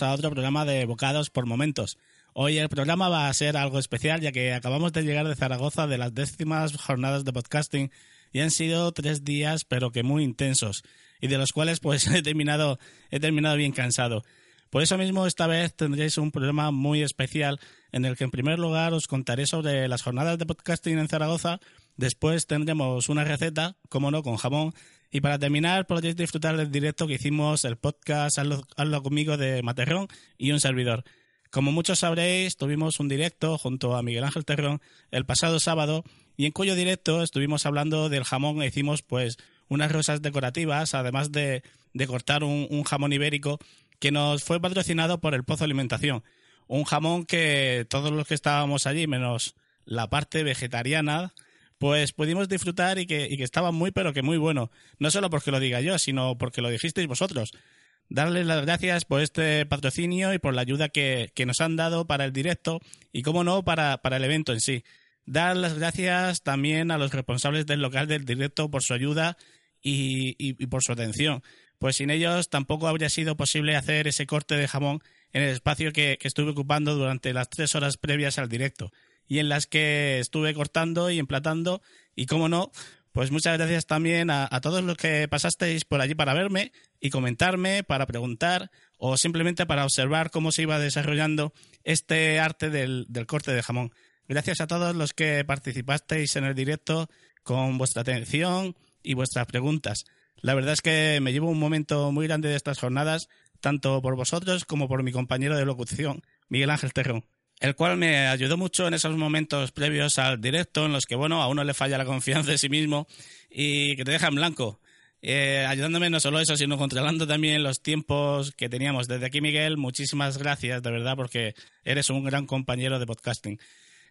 a otro programa de Bocados por Momentos. Hoy el programa va a ser algo especial ya que acabamos de llegar de Zaragoza de las décimas jornadas de podcasting y han sido tres días pero que muy intensos y de los cuales pues he terminado, he terminado bien cansado. Por eso mismo esta vez tendréis un programa muy especial en el que en primer lugar os contaré sobre las jornadas de podcasting en Zaragoza, después tendremos una receta, como no, con jamón, y para terminar podréis disfrutar del directo que hicimos el podcast Hazlo, Hazlo conmigo de Materrón y un servidor. Como muchos sabréis, tuvimos un directo junto a Miguel Ángel Terrón el pasado sábado y en cuyo directo estuvimos hablando del jamón e hicimos pues unas rosas decorativas, además de, de cortar un, un jamón ibérico que nos fue patrocinado por el Pozo Alimentación. Un jamón que todos los que estábamos allí, menos la parte vegetariana, pues pudimos disfrutar y que, estaba muy pero que muy bueno. No solo porque lo diga yo, sino porque lo dijisteis vosotros darles las gracias por este patrocinio y por la ayuda que, nos han dado para el directo y, como no, para, el evento en sí. Dar las gracias también a los responsables del local del directo por su ayuda y, por su atención, pues sin ellos tampoco habría sido posible hacer ese corte de jamón en el espacio que estuve ocupando durante las tres horas previas al directo y en las que estuve cortando y emplatando y, como no, pues muchas gracias también a, todos los que pasasteis por allí para verme y comentarme, para preguntar o simplemente para observar cómo se iba desarrollando este arte del, del, corte de jamón. Gracias a todos los que participasteis en el directo con vuestra atención y vuestras preguntas. La verdad es que me llevo un momento muy grande de estas jornadas, tanto por vosotros como por mi compañero de locución, Miguel Ángel Terrón el cual me ayudó mucho en esos momentos previos al directo en los que, bueno, a uno le falla la confianza en sí mismo y que te deja en blanco. Eh, ayudándome no solo eso, sino controlando también los tiempos que teníamos. Desde aquí, Miguel, muchísimas gracias, de verdad, porque eres un gran compañero de podcasting.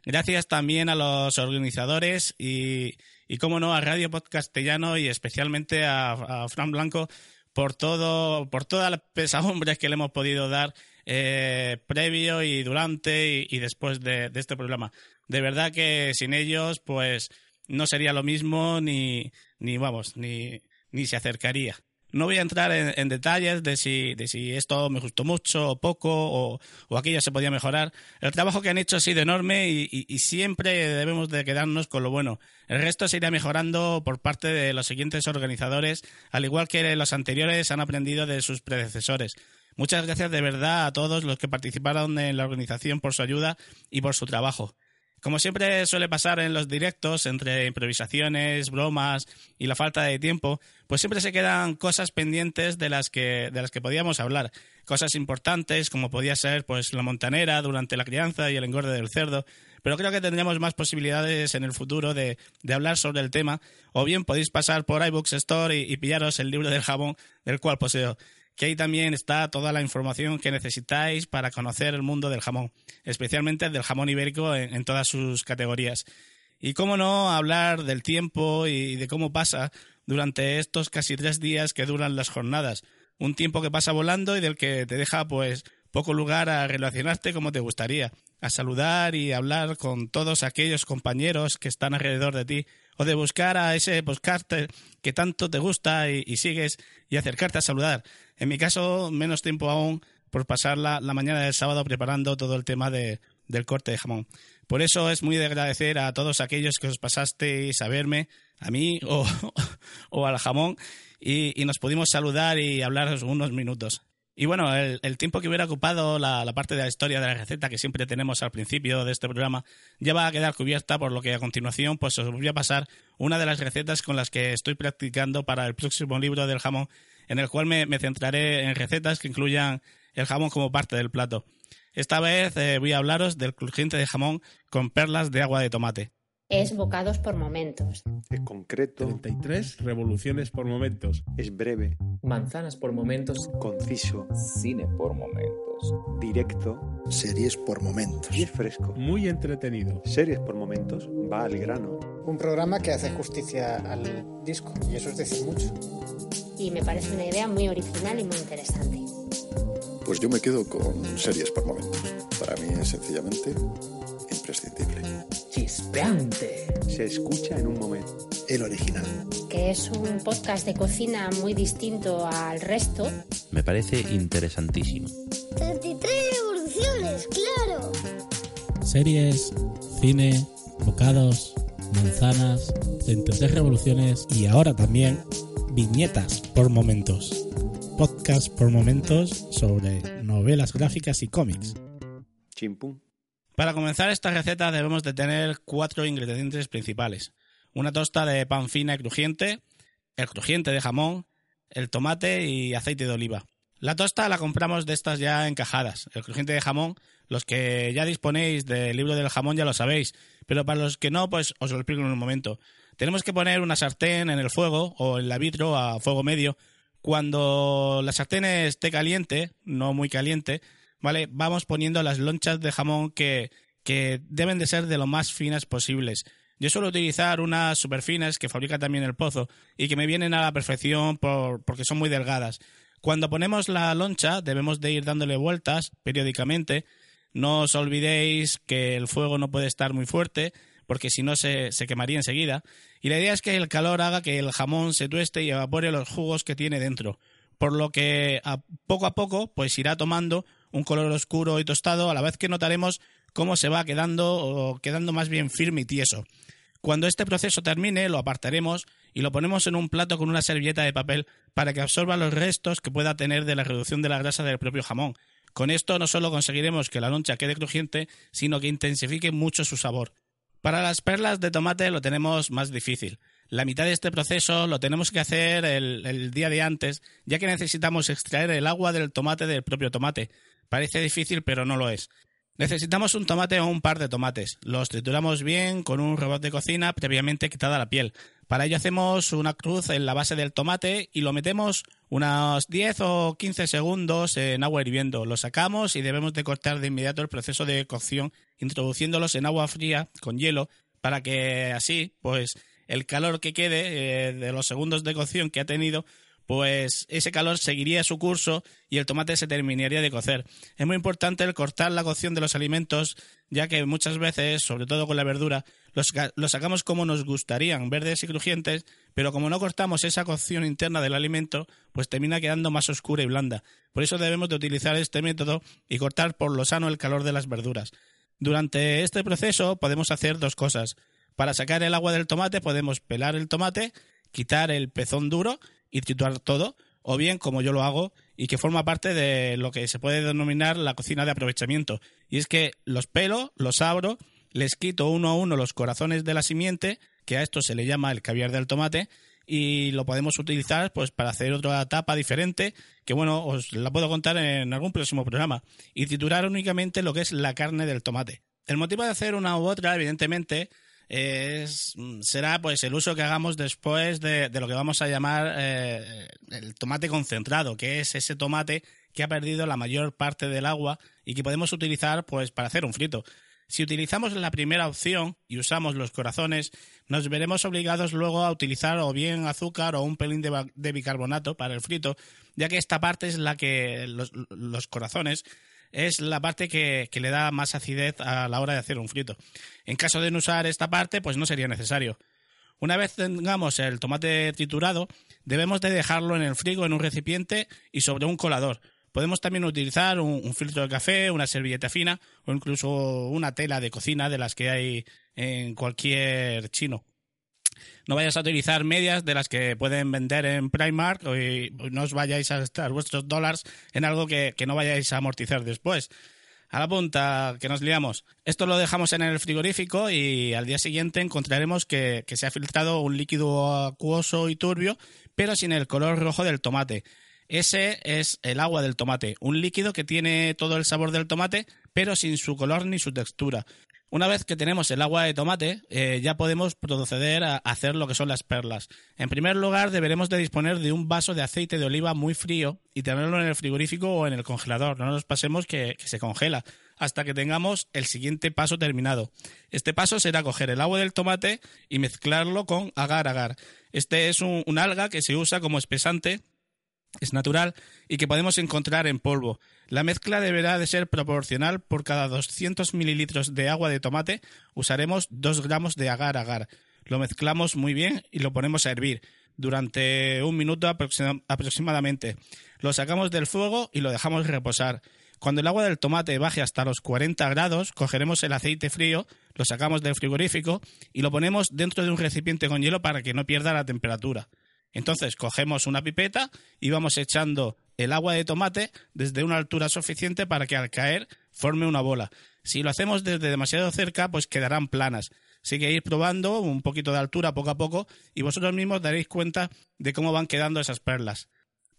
Gracias también a los organizadores y, y cómo no, a Radio Podcastellano y especialmente a, a Fran Blanco por todo, por todas las pesadumbres que le hemos podido dar eh, previo y durante y, después de, este programa. De verdad que sin ellos, pues no sería lo mismo ni, ni vamos, ni, ni se acercaría. No voy a entrar en, detalles de si, de si esto me gustó mucho o poco o, o, aquello se podía mejorar. El trabajo que han hecho ha sido enorme y, y, y, siempre debemos de quedarnos con lo bueno. El resto se irá mejorando por parte de los siguientes organizadores, al igual que los anteriores han aprendido de sus predecesores. Muchas gracias de verdad a todos los que participaron en la organización por su ayuda y por su trabajo. Como siempre suele pasar en los directos, entre improvisaciones, bromas y la falta de tiempo, pues siempre se quedan cosas pendientes de las que, de las que podíamos hablar. Cosas importantes, como podía ser pues la montanera durante la crianza y el engorde del cerdo, pero creo que tendremos más posibilidades en el futuro de, de hablar sobre el tema, o bien podéis pasar por iBooks Store y, y pillaros el libro del jabón, del cual poseo que ahí también está toda la información que necesitáis para conocer el mundo del jamón, especialmente del jamón ibérico en, en todas sus categorías. Y cómo no hablar del tiempo y de cómo pasa durante estos casi tres días que duran las jornadas. Un tiempo que pasa volando y del que te deja pues poco lugar a relacionarte como te gustaría, a saludar y hablar con todos aquellos compañeros que están alrededor de ti, o de buscar a ese postcard que tanto te gusta y, sigues y acercarte a saludar. En mi caso, menos tiempo aún por pasar la, la mañana del sábado preparando todo el tema de, del corte de jamón. Por eso es muy de agradecer a todos aquellos que os pasasteis a verme, a mí o, o al jamón, y, y nos pudimos saludar y hablar unos minutos. Y bueno, el, tiempo que hubiera ocupado la, parte de la historia de la receta que siempre tenemos al principio de este programa ya va a quedar cubierta, por lo que a continuación pues os voy a pasar una de las recetas con las que estoy practicando para el próximo libro del jamón, en el cual me, me centraré en recetas que incluyan el jamón como parte del plato. Esta vez eh, voy a hablaros del crujiente de jamón con perlas de agua de tomate es bocados por momentos. Es concreto. 33 revoluciones por momentos. Es breve. Manzanas por momentos. Conciso. Cine por momentos. Directo. Series por momentos. Y es fresco. Muy entretenido. Series por momentos. Va al grano. Un programa que hace justicia al disco. Y eso es decir mucho. Y me parece una idea muy original y muy interesante. Pues yo me quedo con series por momentos. Para mí es sencillamente imprescindible. Chispeante. Se escucha en un momento. El original. Que es un podcast de cocina muy distinto al resto. Me parece interesantísimo. 33 revoluciones, claro. Series, cine, bocados, manzanas, 33 revoluciones y ahora también viñetas por momentos. Podcast por momentos sobre novelas gráficas y cómics. Chimpum. Para comenzar esta receta debemos de tener cuatro ingredientes principales. Una tosta de pan fina y crujiente, el crujiente de jamón, el tomate y aceite de oliva. La tosta la compramos de estas ya encajadas. El crujiente de jamón, los que ya disponéis del libro del jamón ya lo sabéis, pero para los que no, pues os lo explico en un momento. Tenemos que poner una sartén en el fuego o en la vitro a fuego medio. Cuando la sartén esté caliente, no muy caliente, ¿vale? Vamos poniendo las lonchas de jamón que, que deben de ser de lo más finas posibles. Yo suelo utilizar unas super finas que fabrica también el pozo y que me vienen a la perfección por, porque son muy delgadas. Cuando ponemos la loncha debemos de ir dándole vueltas periódicamente. No os olvidéis que el fuego no puede estar muy fuerte porque si no se, quemaría enseguida. Y la idea es que el calor haga que el jamón se tueste y evapore los jugos que tiene dentro. Por lo que a poco a poco pues irá tomando un color oscuro y tostado, a la vez que notaremos cómo se va quedando o quedando más bien firme y tieso. Cuando este proceso termine, lo apartaremos y lo ponemos en un plato con una servilleta de papel para que absorba los restos que pueda tener de la reducción de la grasa del propio jamón. Con esto no solo conseguiremos que la loncha quede crujiente, sino que intensifique mucho su sabor. Para las perlas de tomate lo tenemos más difícil. La mitad de este proceso lo tenemos que hacer el, el día de antes, ya que necesitamos extraer el agua del tomate del propio tomate. Parece difícil, pero no lo es. Necesitamos un tomate o un par de tomates. Los trituramos bien con un robot de cocina previamente quitada la piel. Para ello hacemos una cruz en la base del tomate y lo metemos unos 10 o 15 segundos en agua hirviendo. Lo sacamos y debemos de cortar de inmediato el proceso de cocción introduciéndolos en agua fría con hielo para que así pues el calor que quede eh, de los segundos de cocción que ha tenido pues ese calor seguiría su curso y el tomate se terminaría de cocer. Es muy importante el cortar la cocción de los alimentos, ya que muchas veces, sobre todo con la verdura, los, sacamos como nos gustarían, verdes y crujientes, pero como no cortamos esa cocción interna del alimento, pues termina quedando más oscura y blanda. Por eso debemos de utilizar este método y cortar por lo sano el calor de las verduras. Durante este proceso podemos hacer dos cosas. Para sacar el agua del tomate podemos pelar el tomate, quitar el pezón duro y triturar todo, o bien como yo lo hago y que forma parte de lo que se puede denominar la cocina de aprovechamiento. Y es que los pelo, los abro, les quito uno a uno los corazones de la simiente, que a esto se le llama el caviar del tomate, y lo podemos utilizar pues para hacer otra tapa diferente, que bueno, os la puedo contar en algún próximo programa, y triturar únicamente lo que es la carne del tomate. El motivo de hacer una u otra, evidentemente, es, será pues el uso que hagamos después de, de lo que vamos a llamar eh, el tomate concentrado, que es ese tomate que ha perdido la mayor parte del agua y que podemos utilizar pues para hacer un frito. Si utilizamos la primera opción y usamos los corazones, nos veremos obligados luego a utilizar o bien azúcar o un pelín de, bicarbonato para el frito, ya que esta parte es la que los corazones es la parte que, que, le da más acidez a la hora de hacer un frito. En caso de no usar esta parte, pues no sería necesario. Una vez tengamos el tomate triturado, debemos de dejarlo en el frigo en un recipiente y sobre un colador. Podemos también utilizar un, un, filtro de café, una servilleta fina o incluso una tela de cocina de las que hay en cualquier chino. No vayáis a utilizar medias de las que pueden vender en Primark y no os vayáis a gastar vuestros dólares en algo que, que no vayáis a amortizar después. A la punta, que nos liamos. Esto lo dejamos en el frigorífico y al día siguiente encontraremos que, que se ha filtrado un líquido acuoso y turbio, pero sin el color rojo del tomate. Ese es el agua del tomate, un líquido que tiene todo el sabor del tomate, pero sin su color ni su textura. Una vez que tenemos el agua de tomate, eh, ya podemos proceder a hacer lo que son las perlas. En primer lugar, deberemos de disponer de un vaso de aceite de oliva muy frío y tenerlo en el frigorífico o en el congelador. No nos pasemos que, se congela hasta que tengamos el siguiente paso terminado. Este paso será coger el agua del tomate y mezclarlo con agar-agar. Este es un alga que se usa como espesante es natural y que podemos encontrar en polvo. La mezcla deberá de ser proporcional. Por cada 200 mililitros de agua de tomate usaremos 2 gramos de agar-agar. Lo mezclamos muy bien y lo ponemos a hervir durante un minuto aproxim aproximadamente. Lo sacamos del fuego y lo dejamos reposar. Cuando el agua del tomate baje hasta los 40 grados, cogeremos el aceite frío, lo sacamos del frigorífico y lo ponemos dentro de un recipiente con hielo para que no pierda la temperatura. Entonces cogemos una pipeta y vamos echando el agua de tomate desde una altura suficiente para que al caer forme una bola. Si lo hacemos desde demasiado cerca, pues quedarán planas. Así que ir probando un poquito de altura poco a poco y vosotros mismos daréis cuenta de cómo van quedando esas perlas.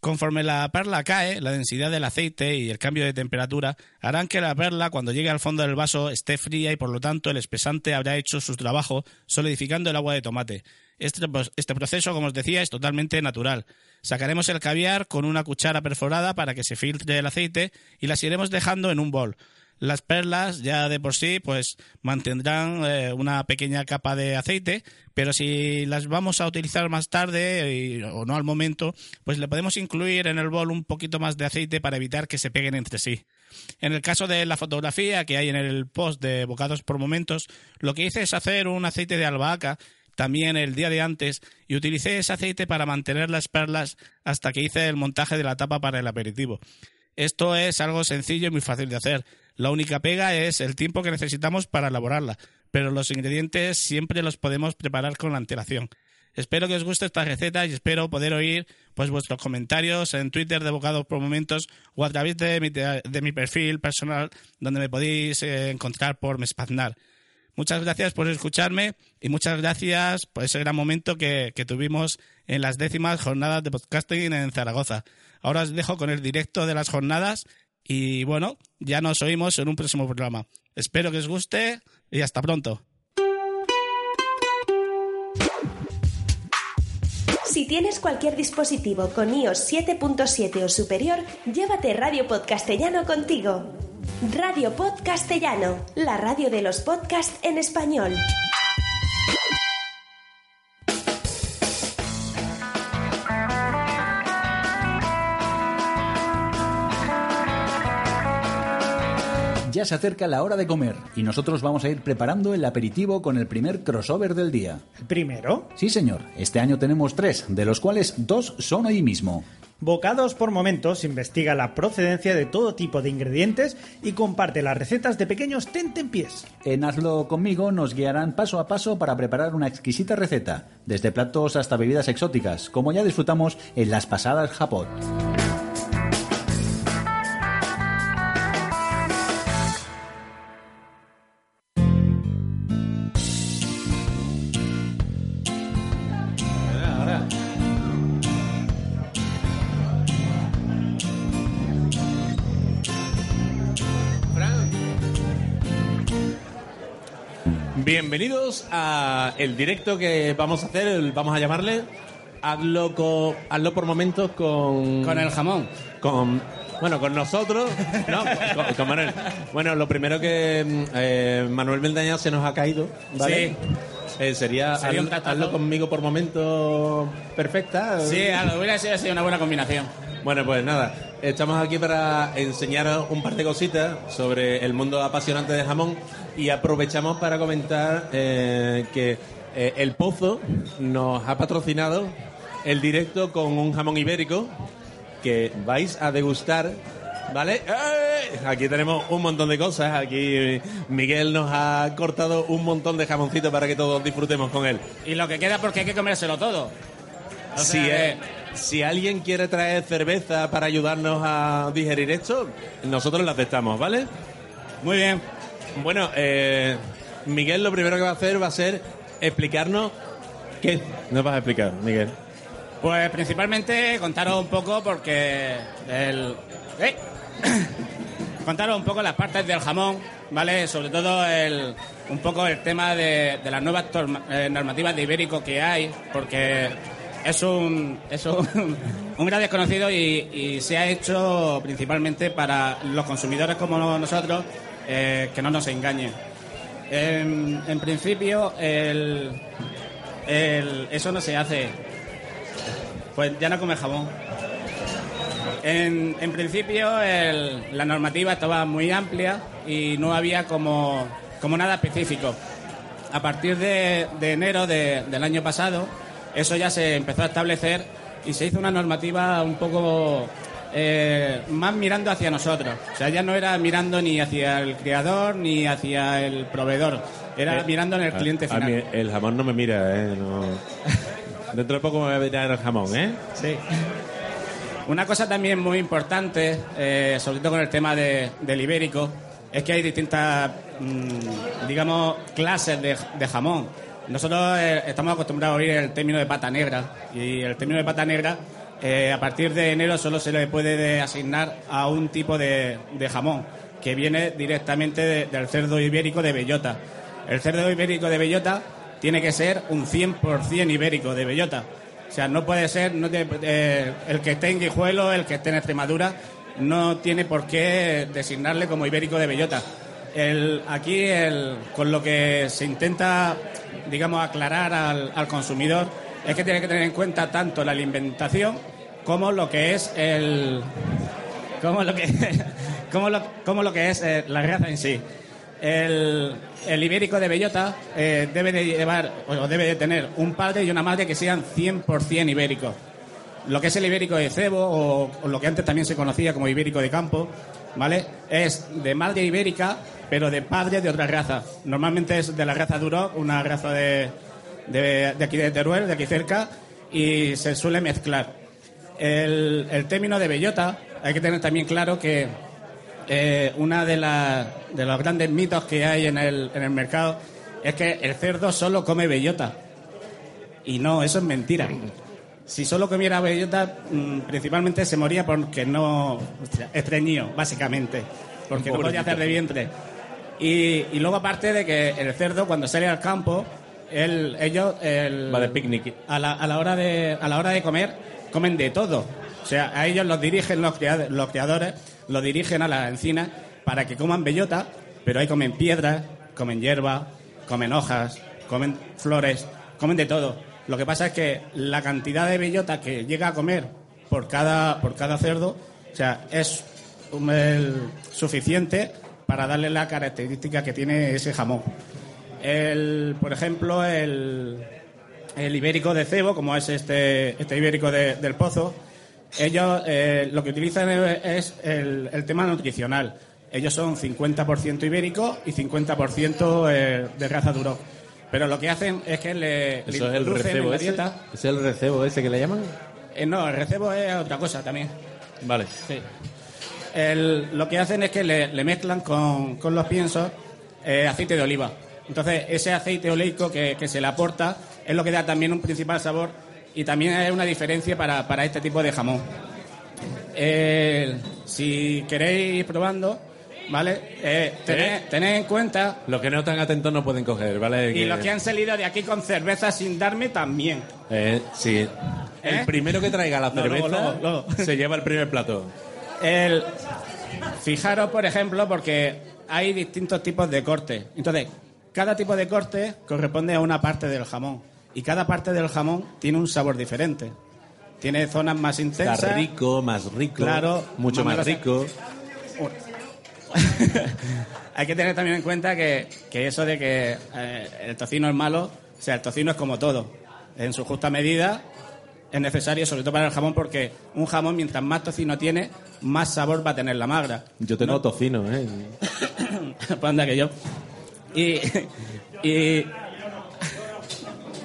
Conforme la perla cae, la densidad del aceite y el cambio de temperatura harán que la perla cuando llegue al fondo del vaso esté fría y por lo tanto el espesante habrá hecho su trabajo solidificando el agua de tomate. Este, este, proceso, como os decía, es totalmente natural. Sacaremos el caviar con una cuchara perforada para que se filtre el aceite y las iremos dejando en un bol. Las perlas ya de por sí pues mantendrán eh, una pequeña capa de aceite, pero si las vamos a utilizar más tarde o no al momento, pues le podemos incluir en el bol un poquito más de aceite para evitar que se peguen entre sí. En el caso de la fotografía que hay en el post de Bocados por Momentos, lo que hice es hacer un aceite de albahaca también el día de antes y utilicé ese aceite para mantener las perlas hasta que hice el montaje de la tapa para el aperitivo. Esto es algo sencillo y muy fácil de hacer. La única pega es el tiempo que necesitamos para elaborarla, pero los ingredientes siempre los podemos preparar con antelación. Espero que os guste esta receta y espero poder oír pues vuestros comentarios en Twitter de Bocados por Momentos o a través de mi, de mi perfil personal donde me podéis eh, encontrar por Mespaznar. Muchas gracias por escucharme y muchas gracias por ese gran momento que, que tuvimos en las décimas jornadas de podcasting en Zaragoza. Ahora os dejo con el directo de las jornadas y bueno, ya nos oímos en un próximo programa. Espero que os guste y hasta pronto. Si tienes cualquier dispositivo con iOS 7.7 o superior, llévate Radio Podcastellano contigo. Radio Podcastellano, la radio de los podcasts en español. Ya se acerca la hora de comer y nosotros vamos a ir preparando el aperitivo con el primer crossover del día. ¿El primero? Sí, señor. Este año tenemos tres, de los cuales dos son hoy mismo. Bocados por Momentos investiga la procedencia de todo tipo de ingredientes y comparte las recetas de pequeños tentempiés. En Hazlo conmigo nos guiarán paso a paso para preparar una exquisita receta, desde platos hasta bebidas exóticas, como ya disfrutamos en las pasadas Japón. Bienvenidos a el directo que vamos a hacer, el- vamos a llamarle Hazlo, co- hazlo por momentos con... Con el jamón. Con, bueno, con nosotros, no, con, con Manuel. Bueno, lo primero que mm, eh, Manuel Mendaña se nos ha caído, ¿vale? Eh, sería, Sería un hazlo- tratazo. conmigo por momentos perfecta. Sí, algo hubiera sido así una buena combinación. Bueno, pues nada, estamos aquí para enseñaros un par de cositas sobre el mundo apasionante del jamón y aprovechamos para comentar eh, que eh, El Pozo nos ha patrocinado el directo con un jamón ibérico que vais a degustar ¿Vale? ¡Eh! Aquí tenemos un montón de cosas. Aquí Miguel nos ha cortado un montón de jamoncito para que todos disfrutemos con él. Y lo que queda porque hay que comérselo todo. O si, eh, si alguien quiere traer cerveza para ayudarnos a digerir esto, nosotros la aceptamos, ¿vale? Muy bien. Bueno, eh, Miguel lo primero que va a hacer va a ser explicarnos qué nos vas a explicar, Miguel. Pues principalmente contaros un poco porque el... ¡Eh! contaros un poco las partes del jamón, ¿vale? Sobre todo el, un poco el tema de, de las nuevas torma- eh, normativas de ibérico que hay, porque es un, es un, un gran desconocido y, y se ha hecho principalmente para los consumidores como nosotros, eh, que no nos engañen. En, en principio, el, eso no se hace. Pues ya no come jamón. En, principio, el- la normativa estaba muy amplia y no había como, como nada específico. A partir de, de enero de- del año pasado, eso ya se empezó a establecer y se hizo una normativa un poco eh, más mirando hacia nosotros. O sea, ya no era mirando ni hacia el creador ni hacia el proveedor, era Eh, mirando en el a- cliente a final. mí el jamón no me mira, ¿eh? No. Dentro de poco me va a mirar el jamón, ¿eh? Sí. Una cosa también muy importante, eh, sobre todo con el tema de- del ibérico, es que hay distintas, mm, digamos, clases de, de jamón. Nosotros eh, estamos acostumbrados a oír el término de pata negra y el término de pata negra eh, a partir de enero solo se le puede de- asignar a un tipo de, de jamón que viene directamente de- del cerdo ibérico de bellota. El cerdo ibérico de bellota tiene que ser un 100% ibérico de bellota. O sea, no puede ser no te- eh, el que esté en Guijuelo, el que esté en Extremadura, no tiene por qué designarle como ibérico de bellota. El, aquí, el, con lo que se intenta, digamos, aclarar al consumidor, es que tiene que tener en cuenta tanto la alimentación como lo que es el, como lo que, como lo, como lo que es eh, la raza en sí. El, el ibérico de bellota eh, debe de llevar o debe de tener un padre y una madre que sean 100% ibéricos. Lo que es el ibérico de cebo o, lo que antes también se conocía como ibérico de campo, ¿vale? Es de madre ibérica, pero de padre de otra raza. Normalmente es de la raza Duroc, una raza de, de, de aquí de Teruel, de aquí cerca, y se suele mezclar. El, el término de bellota, hay que tener también claro que eh, una de, las- de los grandes mitos que hay en el, en el mercado es que el cerdo solo come bellota. Y no, eso es mentira. Si solo comiera bellota, mm, principalmente se moría porque no. estreñido, básicamente. Porque no podía hacer de vientre. Y, y luego, aparte de que el cerdo, cuando sale al campo, él- ellos. el- Va de picnic. a la, a la hora de a la hora de comer comen de todo. O sea a ellos los dirigen los, cria- los criadores los dirigen a la encina para que coman bellota pero ahí comen piedras comen hierba comen hojas comen flores comen de todo. Lo que pasa es que la cantidad de bellota que llega a comer por cada por cada cerdo o sea es um, suficiente para darle la característica que tiene ese jamón. El, por ejemplo, el, el ibérico de cebo, como es este, este ibérico de- del pozo, ellos eh, lo que utilizan es el, el tema nutricional. Ellos son 50% ibérico y 50% eh, de raza Duroc. Pero lo que hacen es que le, le Eso es el en recebo la ese. dieta. ¿Es el recebo ese que le llaman? Eh, no, el recebo es otra cosa también. Vale. Sí. El- lo que hacen es que le, le mezclan con, con los piensos eh, aceite de oliva. Entonces, ese aceite oleico que, que se le aporta es lo que da también un principal sabor y también es una diferencia para, para este tipo de jamón. Eh, si queréis ir probando, ¿vale? Eh, tened, tened en cuenta, Los que no están atentos no pueden coger, ¿vale? y los que han salido de aquí con cerveza sin darme también. Eh, sí. El ¿Eh? primero que traiga la No, cerveza luego, luego, luego. se lleva el primer plato. El, fijaros, por ejemplo, porque hay distintos tipos de corte. Entonces, cada tipo de corte corresponde a una parte del jamón. Y cada parte del jamón tiene un sabor diferente. Tiene zonas más intensas. Está rico, más rico. Claro, Mucho más rico. Hay que tener también en cuenta que, que eso de que eh, el tocino es malo, o sea, el tocino es como todo. En su justa medida es necesario, sobre todo para el jamón, porque un jamón, mientras más tocino tiene, más sabor va a tener la magra. Yo tengo tocino, ¿eh? pues anda que yo. Y. y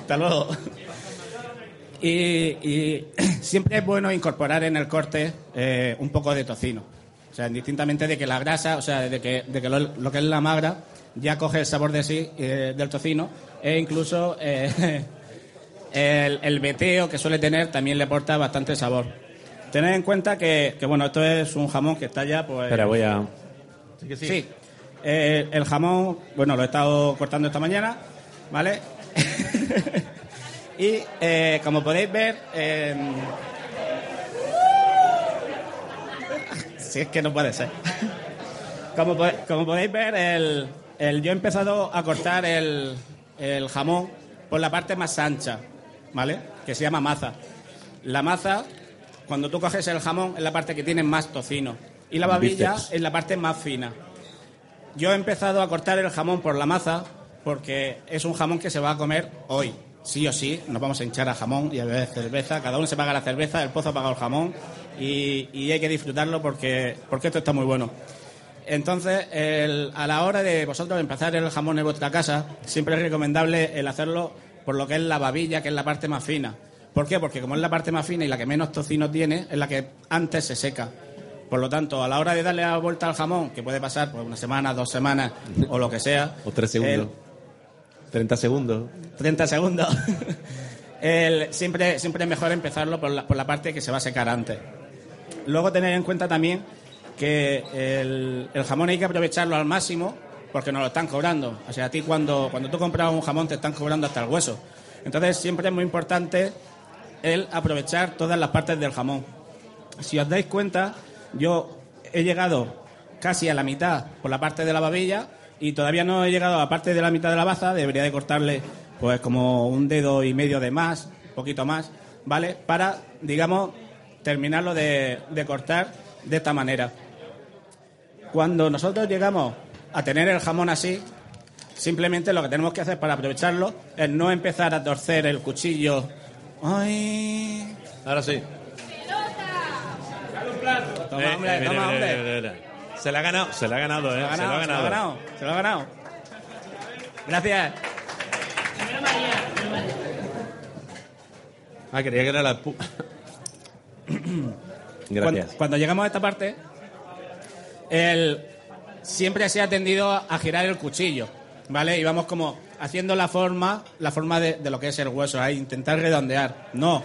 hasta luego. Y, y siempre es bueno incorporar en el corte eh, un poco de tocino. O sea, indistintamente de que la grasa, o sea, de que, de que lo, lo que es la magra ya coge el sabor de sí eh, del tocino e incluso eh, el, el veteo que suele tener también le aporta bastante sabor. Tened en cuenta que, que, bueno, esto es un jamón que está ya, pues... Espera, voy a... Sí, sí. Eh, el jamón, bueno, lo he estado cortando esta mañana, ¿vale? y eh, como podéis ver, eh, si es que no puede ser. como, po- como podéis ver, el, el- yo he empezado a cortar el, el jamón por la parte más ancha, ¿vale? Que se llama maza. La maza, cuando tú coges el jamón, es la parte que tiene más tocino. Y la babilla Bíceps. es la parte más fina. Yo he empezado a cortar el jamón por la maza porque es un jamón que se va a comer hoy. Sí o sí, nos vamos a hinchar a jamón y a beber cerveza. Cada uno se paga la cerveza, el pozo ha pagado el jamón y, y hay que disfrutarlo porque, porque esto está muy bueno. Entonces, el- a la hora de vosotros empezar el jamón en vuestra casa, siempre es recomendable el hacerlo por lo que es la babilla, que es la parte más fina. ¿Por qué? Porque como es la parte más fina y la que menos tocino tiene, es la que antes se seca. Por lo tanto, a la hora de darle la vuelta al jamón, que puede pasar pues, una semana, dos semanas o lo que sea, O tres segundos. 30 segundos. 30 segundos. El- siempre, siempre es mejor empezarlo por la, por la parte que se va a secar antes. Luego tener en cuenta también que el, el jamón hay que aprovecharlo al máximo porque nos lo están cobrando. O sea, a ti cuando, cuando tú compras un jamón te están cobrando hasta el hueso. Entonces siempre es muy importante el aprovechar todas las partes del jamón. Si os dais cuenta, yo he llegado casi a la mitad por la parte de la babilla y todavía no he llegado a la parte de la mitad de la baza. Debería de cortarle pues como un dedo y medio de más, un poquito más, ¿vale? Para, digamos, terminarlo de, de cortar de esta manera. Cuando nosotros llegamos a tener el jamón así, simplemente lo que tenemos que hacer para aprovecharlo es no empezar a torcer el cuchillo. ¡Ay! Ahora sí. Toma, Eh, hombre, eh, mira, toma, mira, hombre. Se la ha ganado, se la ha ganado, ¿eh? Se lo ha ganado, se lo ha ganado, se lo ha ganado. Gracias. Ah, quería que era la... Gracias. Cuando, cuando llegamos a esta parte, el, siempre se ha tendido a girar el cuchillo, ¿vale? Y vamos como haciendo la forma, la forma de, de lo que es el hueso, a intentar redondear. No.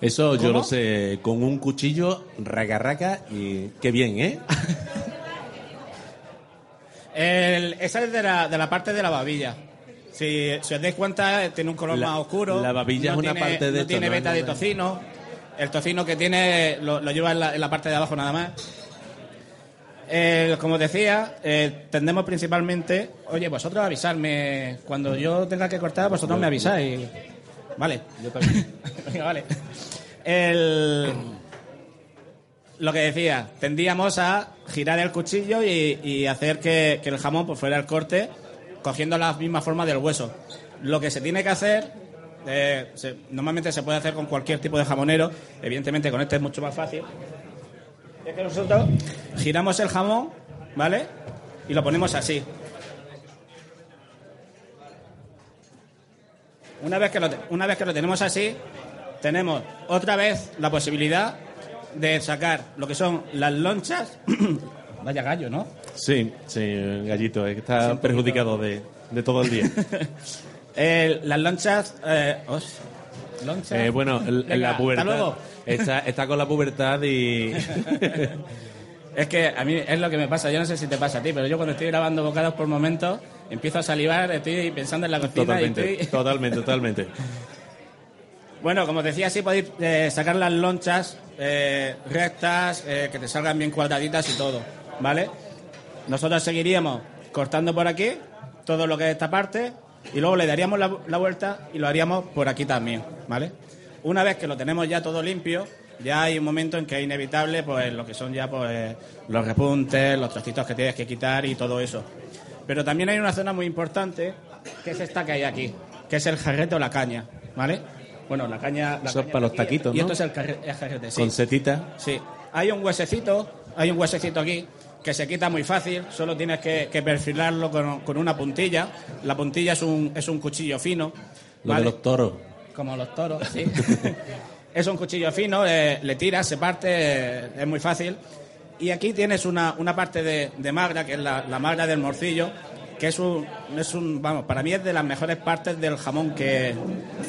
Eso yo lo sé con un cuchillo, raca raca y qué bien, ¿eh? El- esa es de la, de la parte de la babilla. Si, si os dais cuenta, tiene un color La- más oscuro. la babilla no es una tiene- parte de No esto, tiene beta de No, no. tocino. El tocino que tiene lo, lo lleva en la, en la parte de abajo nada más. El- como decía, eh, tendemos principalmente. Oye, vosotros avisarme. Cuando yo tenga que cortar, vosotros me avisáis. Vale. Yo también. Vale. El, lo que decía, tendíamos a girar el cuchillo y, y hacer que, que el jamón pues, fuera el corte cogiendo la misma forma del hueso. Lo que se tiene que hacer, eh, se- normalmente se puede hacer con cualquier tipo de jamonero, evidentemente con este es mucho más fácil, es que nosotros giramos el jamón, ¿vale? Y lo ponemos así. Una vez que lo, una vez que lo tenemos así, tenemos otra vez la posibilidad de sacar lo que son las lonchas. Vaya gallo, ¿no? Sí, sí, gallito, está Sí, perjudicado de, de todo el día. Eh, las lonchas. Eh, os- lonchas. Eh, bueno, Venga, la pubertad. Hasta luego. Está, está con la pubertad y. Es que a mí es lo que me pasa, yo no sé si te pasa a ti, pero yo cuando estoy grabando bocados por momentos empiezo a salivar, estoy pensando en la cocina y totalmente, estoy... totalmente, totalmente. Bueno, como decía, sí podéis eh, sacar las lonchas eh, rectas, eh, que te salgan bien cuadraditas y todo, ¿vale? Nosotros seguiríamos cortando por aquí todo lo que es esta parte y luego le daríamos la, la vuelta y lo haríamos por aquí también, ¿vale? Una vez que lo tenemos ya todo limpio, ya hay un momento en que es inevitable pues lo que son ya pues los repuntes, los trocitos que tienes que quitar y todo eso. Pero también hay una zona muy importante que es esta que hay aquí, que es el jarrete o la caña, ¿vale? Bueno, la caña... La Eso es para los aquí, taquitos, Y ¿no? esto es el el jarrete, sí. Con setita. Sí. Hay un huesecito, hay un huesecito aquí que se quita muy fácil, solo tienes que, que perfilarlo con, con una puntilla. La puntilla es un, es un cuchillo fino. Lo ¿vale? de los toros. Como los toros, sí. es un cuchillo fino, eh, le tiras, se parte, eh, es muy fácil. Y aquí tienes una, una parte de, de magra, que es la, la magra del morcillo, que es un, es un, vamos, para mí es de las mejores partes del jamón que,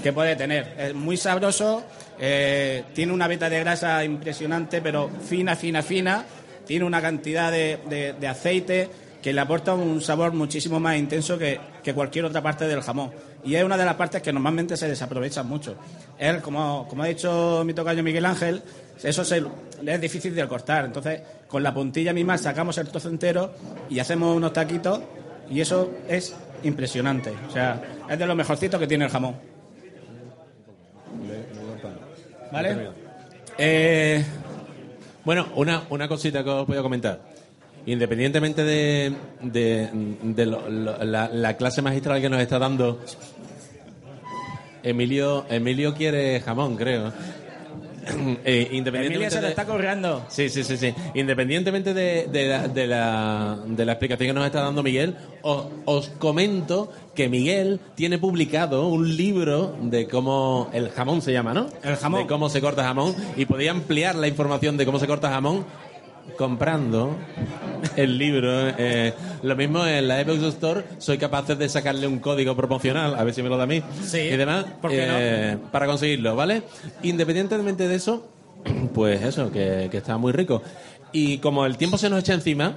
que puede tener. Es muy sabroso, eh, tiene una veta de grasa impresionante, pero fina, fina, fina. Tiene una cantidad de, de- de aceite que le aporta un sabor muchísimo más intenso que, que cualquier otra parte del jamón. Y es una de las partes que normalmente se desaprovechan mucho. Él, como, como ha dicho mi tocayo Miguel Ángel, eso se- es difícil de cortar. Entonces, con la puntilla misma sacamos el trozo entero y hacemos unos taquitos y eso es impresionante. O sea, es de lo mejorcito que tiene el jamón. ¿Vale? Eh, bueno, una, una cosita que os voy a comentar. Independientemente de, de, de lo- lo- la, la clase magistral que nos está dando, Emilio, Emilio quiere jamón, creo. Eh, independientemente se lo está corriendo. Sí, sí, sí, sí. Independientemente de, de la, de, la, de la explicación que nos está dando Miguel, os, os comento que Miguel tiene publicado un libro de cómo el jamón se llama, ¿no? El jamón. De cómo se corta jamón. Y podía ampliar la información de cómo se corta jamón comprando el libro. eh, lo mismo en la Epoch Store, soy capaz de sacarle un código promocional, a ver si me lo da a mí. Sí, Y demás, eh, para conseguirlo, ¿vale? Independientemente de eso, pues eso, que, que está muy rico. Y como el tiempo se nos echa encima,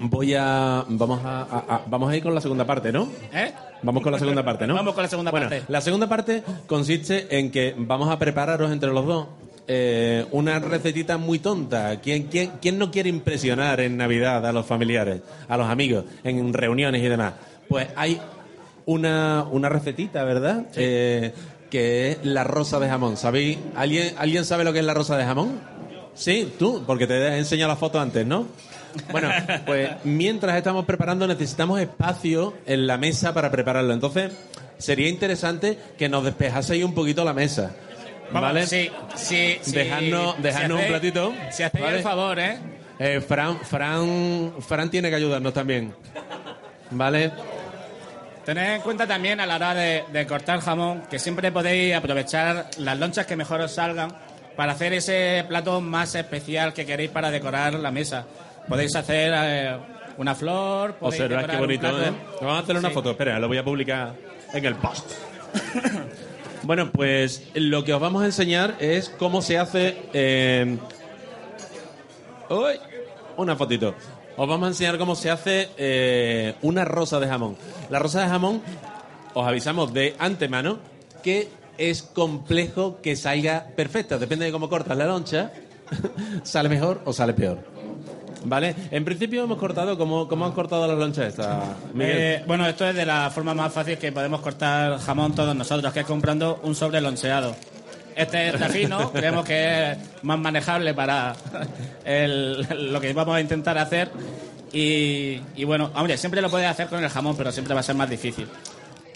voy a. Vamos a, a- a- vamos a ir con la segunda parte, ¿no? ¿Eh? Vamos con la segunda parte, ¿no? Vamos con la segunda Bueno, parte. la segunda parte consiste en que vamos a prepararos entre los dos eh, una recetita muy tonta. ¿Quién, quién, quién no quiere impresionar en Navidad a los familiares, a los amigos, en reuniones y demás? Pues hay una, una recetita, ¿verdad? Eh, que es la rosa de jamón. ¿Sabéis? ¿Alguien, ¿Alguien sabe lo que es la rosa de jamón? Sí, tú, porque te he enseñado la foto antes, ¿no? Bueno, pues mientras estamos preparando necesitamos espacio en la mesa para prepararlo. Entonces, sería interesante que nos despejaseis un poquito la mesa. ¿Vale? sí, sí, sí. Dejadnos, Si un platito. Si hacéis ¿vale? el favor, ¿eh? Eh, Fran, Fran, Fran tiene que ayudarnos también. ¿Vale? Tened en cuenta también a la hora de, de cortar jamón que siempre podéis aprovechar las lonchas que mejor os salgan para hacer ese plato más especial que queréis para decorar la mesa. Podéis hacer eh, una flor, podéis Observad qué bonito. ¿eh? Vamos a hacer una Sí. foto. Espera, lo voy a publicar en el post. bueno, pues lo que os vamos a enseñar es cómo se hace. eh, ¡Uy! Una fotito. Os vamos a enseñar cómo se hace eh, una rosa de jamón. La rosa de jamón, os avisamos de antemano que es complejo que salga perfecta. Depende de cómo cortas la loncha, sale mejor o sale peor. ¿Vale? En principio hemos cortado, ¿cómo, cómo han cortado las lonchas estas? Eh, bueno, esto es de la forma más fácil que podemos cortar jamón todos nosotros, que es comprando un sobre loncheado. Este está fino, creemos que es más manejable para el- lo que vamos a intentar hacer. Y, y bueno, hombre, siempre lo puedes hacer con el jamón, pero siempre va a ser más difícil.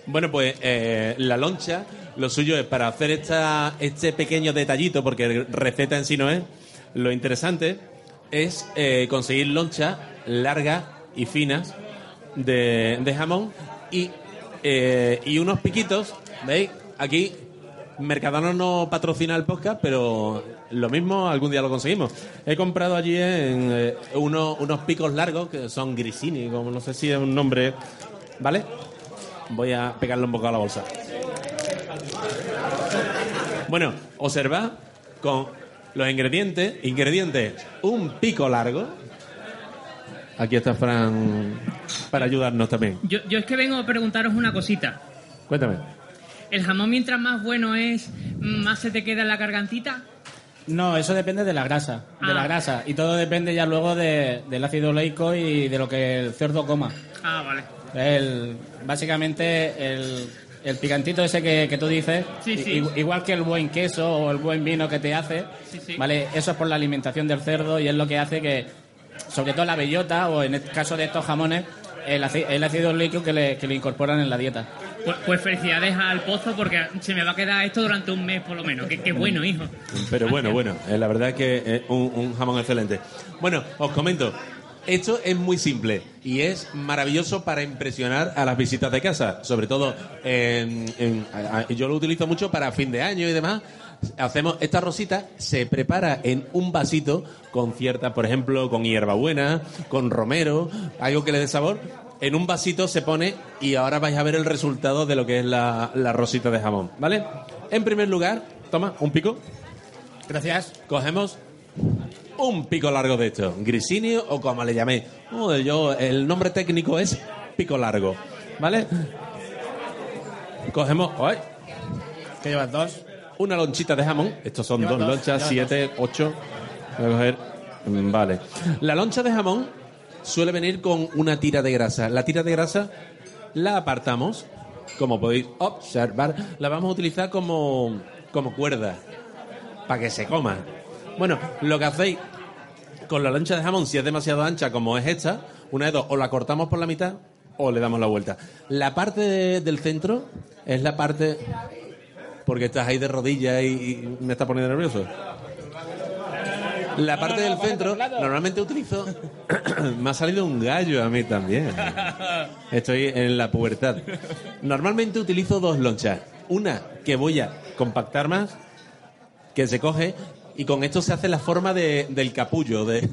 Bueno, pues eh, la loncha, lo suyo es para hacer esta, este pequeño detallito, porque receta en sí no es, lo interesante es eh, conseguir lonchas largas y finas de, de jamón y, eh, y unos piquitos, ¿veis? Aquí Mercadona no patrocina el podcast, pero lo mismo algún día lo conseguimos. He comprado allí en eh, unos, unos picos largos que son grisini, como no sé si es un nombre, ¿vale? Voy a pegarle un poco a la bolsa. Bueno, observad con los ingredientes. Ingredientes, un pico largo. Aquí está Fran para ayudarnos también. Yo, yo es que vengo a preguntaros una cosita. Cuéntame. ¿El jamón mientras más bueno es, más se te queda en la gargantita? No, eso depende de la grasa, de Ah. la grasa. Y todo depende ya luego de- del ácido oleico y de lo que el cerdo coma. Ah, vale. El, básicamente el, el picantito ese que, que tú dices, Sí, sí. i- igual que el buen queso o el buen vino que te hace, Sí, sí. ¿vale? Eso es por la alimentación del cerdo y es lo que hace que, sobre todo la bellota o en el caso de estos jamones, el, el ácido oleico que le, que le incorporan en la dieta. Pues, pues felicidades al pozo porque se me va a quedar esto durante un mes por lo menos. Qué, qué bueno, hijo. Pero bueno, bueno, eh, la verdad es que es un, un jamón excelente. Bueno, os comento. Esto es muy simple y es maravilloso para impresionar a las visitas de casa, sobre todo en- en- a- a- yo lo utilizo mucho para fin de año y demás. Hacemos esta rosita, se prepara en un vasito con cierta, por ejemplo, con hierbabuena, con romero, algo que le dé sabor. En un vasito se pone y ahora vais a ver el resultado de lo que es la, la rosita de jamón, ¿vale? En primer lugar, toma un pico. Gracias. Cogemos un pico largo de esto, grisinio o como le llamé. Oh, yo, el nombre técnico es pico largo, ¿vale? Cogemos. ¿Qué llevas dos? Una lonchita de jamón. Estos son dos dos, lonchas, siete, ocho. Voy a coger. mm, Vale. La loncha de jamón suele venir con una tira de grasa. La tira de grasa la apartamos, como podéis observar, la vamos a utilizar como, como cuerda para que se coma. Bueno, lo que hacéis con la loncha de jamón, si es demasiado ancha como es esta, una de dos, o la cortamos por la mitad o le damos la vuelta. La parte de- del centro es la parte... Porque estás ahí de rodillas y me está poniendo nervioso. La parte del centro, normalmente utilizo... me ha salido un gallo a mí también. Estoy en la pubertad. Normalmente utilizo dos lonchas. Una que voy a compactar más, que se coge, y con esto se hace la forma de- del capullo. De...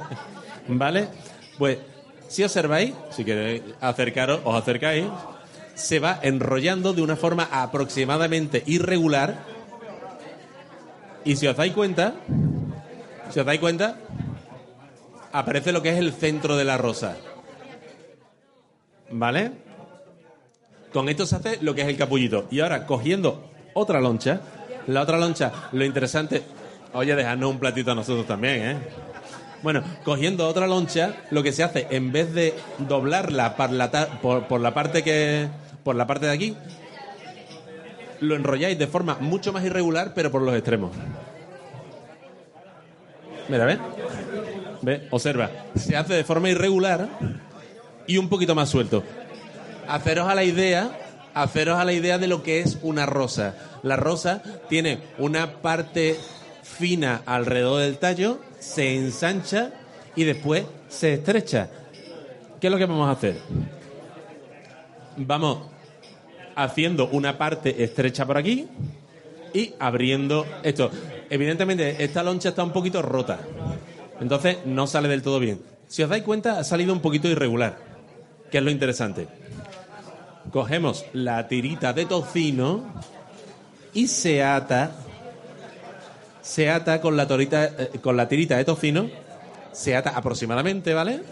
¿Vale? Pues, si observáis, si queréis acercaros, os acercáis, se va enrollando de una forma aproximadamente irregular. Y si os dais cuenta, si os dais cuenta, aparece lo que es el centro de la rosa. ¿Vale? Con esto se hace lo que es el capullito. Y ahora, cogiendo otra loncha, la otra loncha, lo interesante. Oye, dejadnos un platito a nosotros también, ¿eh? Bueno, cogiendo otra loncha, lo que se hace, en vez de doblarla por la, parte que. por la parte de aquí, lo enrolláis de forma mucho más irregular, pero por los extremos. Mira, ¿ves? ¿Ves? Observa. Se hace de forma irregular y un poquito más suelto. Haceros a la idea, haceros a la idea de lo que es una rosa. La rosa tiene una parte fina alrededor del tallo, se ensancha y después se estrecha. ¿Qué es lo que vamos a hacer? Vamos haciendo una parte estrecha por aquí y abriendo esto. Evidentemente, esta loncha está un poquito rota. Entonces no sale del todo bien. Si os dais cuenta, ha salido un poquito irregular. Que es lo interesante. Cogemos la tirita de tocino y se ata. Se ata con la, torita, eh, con la tirita de tocino. Se ata aproximadamente, ¿vale?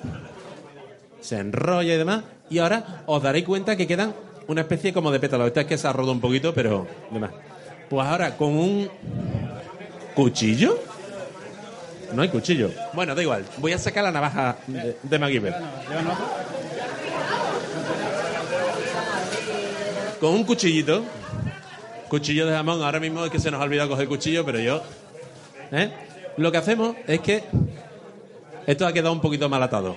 Se enrolla y demás. Y ahora os daréis cuenta que quedan una especie como de pétalo. Esta es que se ha roto un poquito, pero demás. Pues ahora con un cuchillo. No hay cuchillo. Bueno, da igual. Voy a sacar la navaja de, de MacGyver. Con un cuchillito. Cuchillo de jamón. Ahora mismo es que se nos ha olvidado coger cuchillo, pero yo. ¿Eh? Lo que hacemos es que. Esto ha quedado un poquito mal atado.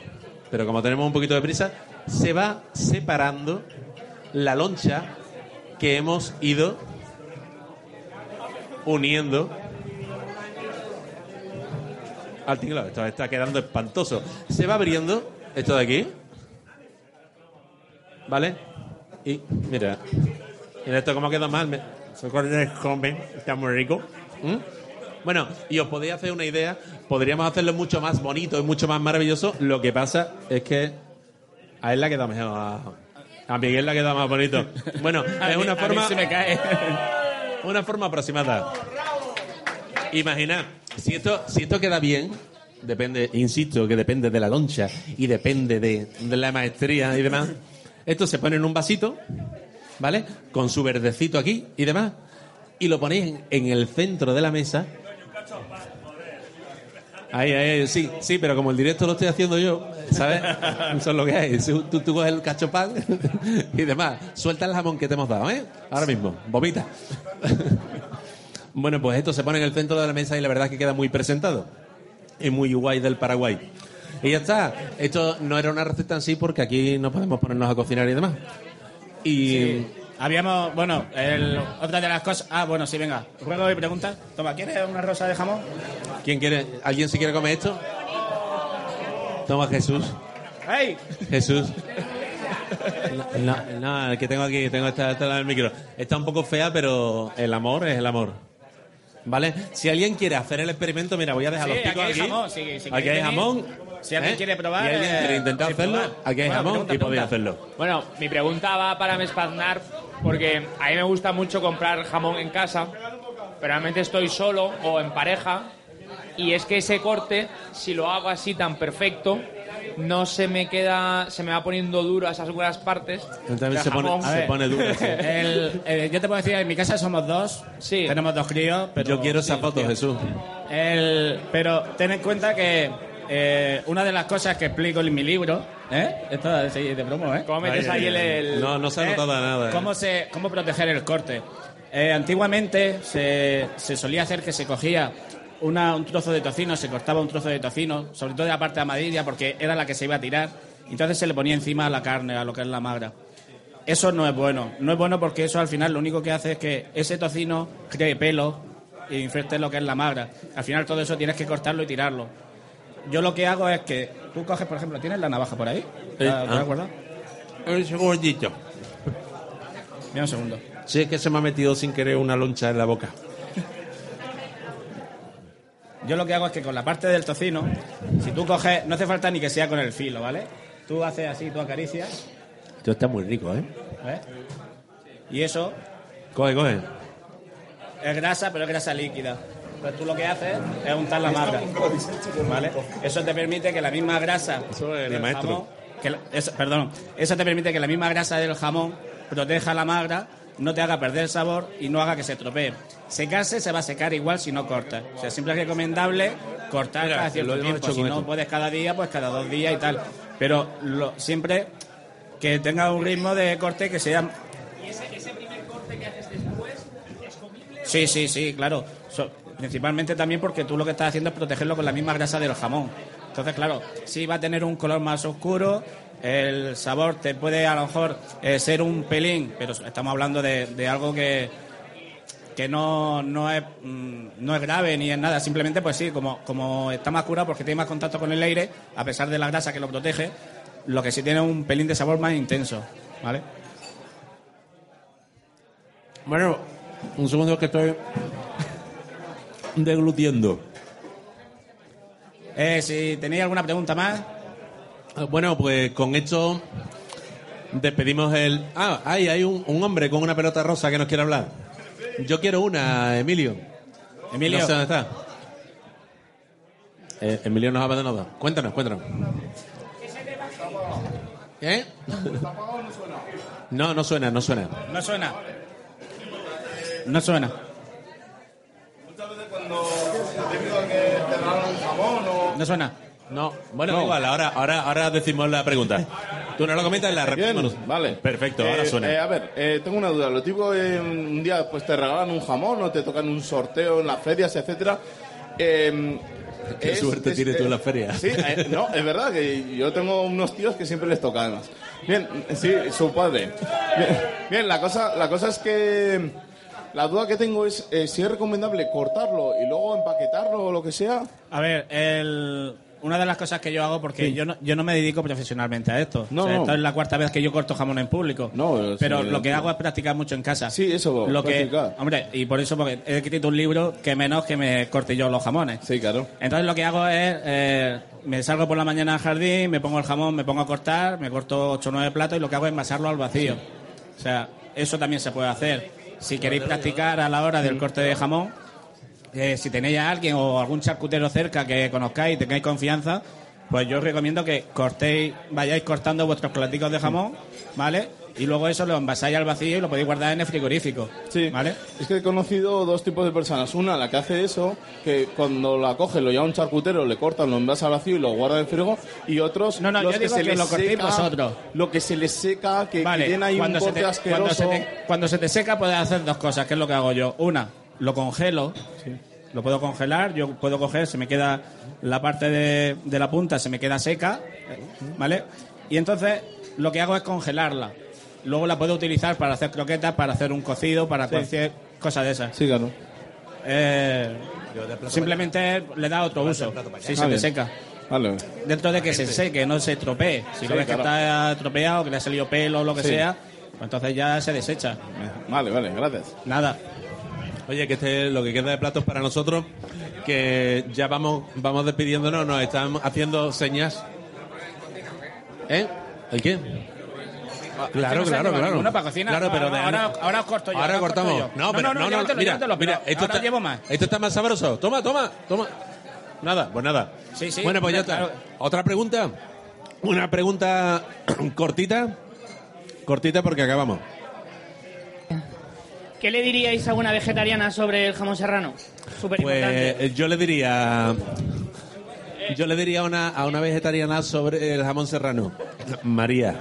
Pero como tenemos un poquito de prisa, se va separando la loncha que hemos ido uniendo al tinglado. Esto está quedando espantoso. Se va abriendo esto de aquí. ¿Vale? Y mira. Mira esto cómo queda mal. Me- Se come, está muy rico. ¿Mm? Bueno, y os podéis hacer una idea. Podríamos hacerlo mucho más bonito y mucho más maravilloso. Lo que pasa es que a él le ha quedado mejor. A, a Miguel le ha quedado más bonito. Bueno, es una forma. se me cae. Una forma aproximada. Imaginad, si esto, si esto queda bien, depende, insisto, que depende de la loncha y depende de, de la maestría y demás. Esto se pone en un vasito, ¿vale? Con su verdecito aquí y demás. Y lo ponéis en, en el centro de la mesa. Ahí, ahí, sí, sí, pero como el directo lo estoy haciendo yo, ¿sabes? Eso es lo que hay. Tú, tú coges el cachopán y demás. Suelta el jamón que te hemos dado, ¿eh? Ahora mismo, vomita. Bueno, pues esto se pone en el centro de la mesa y la verdad es que queda muy presentado. Y muy guay del Paraguay. Y ya está. Esto no era una receta en sí porque aquí no podemos ponernos a cocinar y demás. Y Sí. Habíamos, bueno, el- otra de las cosas. Ah, bueno, sí, venga. Juego y preguntas. Toma, ¿quieres una rosa de jamón? ¿quién quiere? ¿Alguien se quiere comer esto? Toma Jesús. ¡Ey! Jesús. No, no, el que tengo aquí, tengo esta, esta del micro. Está un poco fea, pero el amor es el amor. ¿Vale? Si alguien quiere hacer el experimento, mira, voy a dejar Sí, los picos aquí hay aquí. jamón, sí, si aquí queréis hay venir, jamón. si alguien ¿eh? quiere probar, Y alguien eh, quiere intentar sí, hacerlo, probar. aquí hay Bueno, jamón pregunta, y podéis pregunta. hacerlo. Bueno, mi pregunta va para Mespaznar, porque a mí me gusta mucho comprar jamón en casa, pero realmente estoy solo o en pareja, y es que ese corte, si lo hago así tan perfecto, no se me queda, se me va poniendo duro a esas buenas partes. También del se pone- se duro, sí. El- yo te puedo decir, en mi casa somos dos. Sí. Tenemos dos críos, pero. Yo quiero esa sí. Jesús. El, pero ten en cuenta que eh, una de las cosas que explico en mi libro, ¿eh? Esto sí, de promo, ¿eh? ¿Cómo metes ahí el- el- No, no se ha ¿Eh? notado nada. ¿eh? ¿Cómo, se, cómo proteger el corte? Eh, antiguamente se, se solía hacer que se cogía una- un trozo de tocino, se cortaba un trozo de tocino, sobre todo de la parte amarilla, porque era la que se iba a tirar. Entonces se le ponía encima a la carne, a lo que es la magra. Eso no es bueno. No es bueno porque eso al final lo único que hace es que ese tocino cree pelo e infecte lo que es la magra. Al final todo eso tienes que cortarlo y tirarlo. Yo lo que hago es que tú coges, por ejemplo, ¿tienes la navaja por ahí? Eh, ¿La- ¿Te ah. acuerdas? Ese gordito. Mira un segundo. Sí, es que se me ha metido sin querer una loncha en la boca. Yo lo que hago es que con la parte del tocino, si tú coges, no hace falta ni que sea con el filo, ¿vale? Tú haces así, tú acaricias, Esto está muy rico, ¿eh? ¿ves? Y eso Coge, coge. es grasa, pero es grasa líquida. Entonces tú lo que haces es untar la magra, ¿vale? Eso te permite que la misma grasa de del maestro. jamón, que la- eso- perdón, eso te permite que la misma grasa del jamón proteja la magra, no te haga perder el sabor y no haga que se estropee. Secarse se va a secar igual si no cortas. O sea, siempre es recomendable cortar cada cierto tiempo. Si no esto. puedes cada día, pues cada dos días y tal. Pero lo- siempre que tenga un ritmo de corte que sea ¿Y ese, ese primer corte que haces después es comible? Sí, sí, sí, claro. Principalmente también porque tú lo que estás haciendo es protegerlo con la misma grasa del jamón. Entonces, claro, sí va a tener un color más oscuro, el sabor te puede a lo mejor eh, ser un pelín, pero estamos hablando de, de algo que, que no, no, es, mm, no es grave ni es nada. Simplemente, pues sí, como, como está más curado porque tiene más contacto con el aire, a pesar de la grasa que lo protege, lo que sí tiene un pelín de sabor más intenso, ¿vale? Bueno, un segundo que estoy deglutiendo. Eh, si tenéis alguna pregunta más. Ah, Bueno, pues con esto despedimos el... Ah, ahí hay un, un hombre con una pelota rosa que nos quiere hablar. Yo quiero una, Emilio. Emilio. No sé dónde está. Eh, Emilio nos ha abandonado. Cuéntanos, cuéntanos. ¿Eh? No, no suena, no suena. No suena. No suena. No suena. No, bueno, igual, ahora, ahora, ahora decimos la pregunta. Tú no lo comentas y la Bien, repetimos. vale. Perfecto, ahora Eh, suena. eh, a ver, eh, tengo una duda. Lo típico, eh, un día pues te regalan un jamón o te tocan un sorteo en las ferias, etcétera. Eh, Qué es- suerte es- tienes tú eh, en la feria. Sí, eh, no, es verdad que yo tengo unos tíos que siempre les toca además. Bien, sí, su padre. Bien, bien, la cosa, la cosa es que la duda que tengo es eh, si es recomendable cortarlo y luego empaquetarlo o lo que sea. A ver, el- una de las cosas que yo hago, porque Sí. yo, no, yo no me dedico profesionalmente a esto. No, O sea, no. Esto es la cuarta vez que yo corto jamón en público. No, pero sí, lo que hago es practicar mucho en casa. Sí, eso, Lo que, practicar. hombre, y por eso porque he escrito un libro que menos que me corte yo los jamones. Sí, claro. Entonces lo que hago es, eh, me salgo por la mañana al jardín, me pongo el jamón, me pongo a cortar, me corto 8 o 9 platos y lo que hago es envasarlo al vacío. O sea, eso también se puede hacer. Si queréis practicar a la hora del corte de jamón, eh, si tenéis a alguien o algún charcutero cerca que conozcáis y tengáis confianza, pues yo os recomiendo que cortéis, vayáis cortando vuestros platicos de jamón, ¿vale? Y luego eso lo envasáis al vacío y lo podéis guardar en el frigorífico. Sí. ¿Vale? Es que he conocido dos tipos de personas. Una, la que hace eso, que cuando la coge, lo lleva un charcutero, le cortan, lo envasa al vacío y lo guarda en el frigo. Y otros, No, no, los yo que digo se que les lo cortéis seca, vosotros. Lo que se les seca, que, Vale, tiene ahí un cuando, se corte te, asqueroso. cuando, se te, cuando se te seca puedes hacer dos cosas, que es lo que hago yo. Una, lo congelo, lo puedo congelar, yo puedo coger, se me queda la parte de, de la punta, se me queda seca, ¿vale? Y entonces lo que hago es congelarla. Luego la puede utilizar para hacer croquetas, para hacer un cocido, para Sí. cualquier cosa de esas. Sí, claro. Eh, simplemente le da otro uso. Si se Ah, te seca. Vale. Dentro de que se seque, no se estropee. Si Sí, lo ves que está tropeado, que le ha salido pelo o lo que Sí. sea, pues entonces ya se desecha. Vale, vale, gracias. Nada. Oye, que este lo que queda de platos para nosotros, que ya vamos vamos despidiéndonos, nos están haciendo señas. ¿Eh? ¿El qué? Ah, Claro, no se claro, claro. ninguno para cocina. Claro, pero ahora, ahora os corto yo. Ahora corto cortamos. yo. No, pero no, no, llévatelo, mira, llévatelo, mira, pero esto ahora está, llevo más. esto está más sabroso. Toma, toma, toma. Nada, pues nada. Sí, sí. Bueno, pues ya Claro. está. Otra pregunta. Una pregunta cortita. Cortita porque acabamos. ¿Qué le diríais a una vegetariana sobre el jamón serrano? Súper importante. Pues yo le diría. Yo le diría a una, a una vegetariana sobre el jamón serrano. María,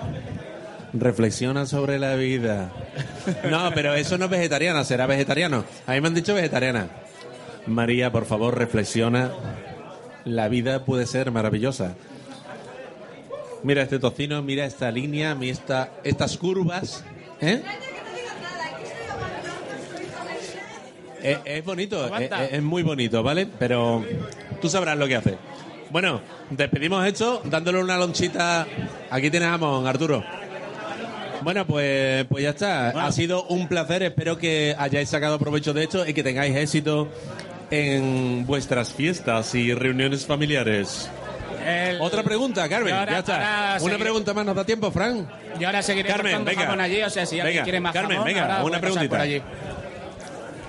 reflexiona sobre la vida. No, pero eso no es vegetariana, será vegetariano. A mí me han dicho vegetariana. María, por favor, reflexiona. La vida puede ser maravillosa. Mira este tocino, mira esta línea, mira esta, estas curvas. ¿Eh? Es, es bonito, es, Aguanta. es muy bonito, ¿vale? Pero tú sabrás lo que hace. Bueno, despedimos esto dándole una lonchita. Aquí tienes jamón, Arturo. Bueno, pues, pues ya está. Ha sido un placer. Espero que hayáis sacado provecho de esto y que tengáis éxito en vuestras fiestas y reuniones familiares. El- Otra pregunta, Carmen. Ahora- ya está. Una pregunta más, ¿nos da tiempo, Fran? Y ahora seguiré Carmen, venga. jamón allí, o sea, si alguien Venga, quiere más Carmen, jamón, venga, una preguntita. por allí.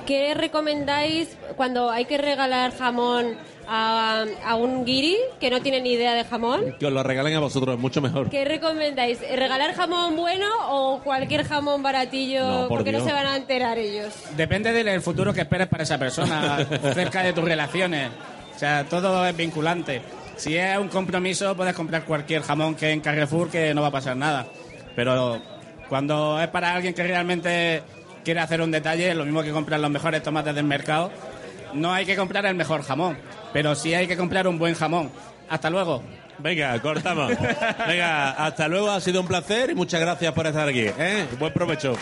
¿Qué recomendáis cuando hay que regalar jamón a, a un guiri que no tiene ni idea de jamón? Que os lo regalen a vosotros, mucho mejor. ¿Qué recomendáis? ¿Regalar jamón bueno o cualquier jamón baratillo? No, por porque no se van a enterar ellos. Depende del futuro que esperes para esa persona, cerca de tus relaciones. O sea, todo es vinculante. Si es un compromiso, puedes comprar cualquier jamón que en Carrefour que no va a pasar nada. Pero cuando es para alguien que realmente quiere hacer un detalle, lo mismo que comprar los mejores tomates del mercado, no hay que comprar el mejor jamón, pero sí hay que comprar un buen jamón. Hasta luego. Venga, cortamos. Venga, hasta luego. Ha sido un placer y muchas gracias por estar aquí. ¿eh? Buen provecho.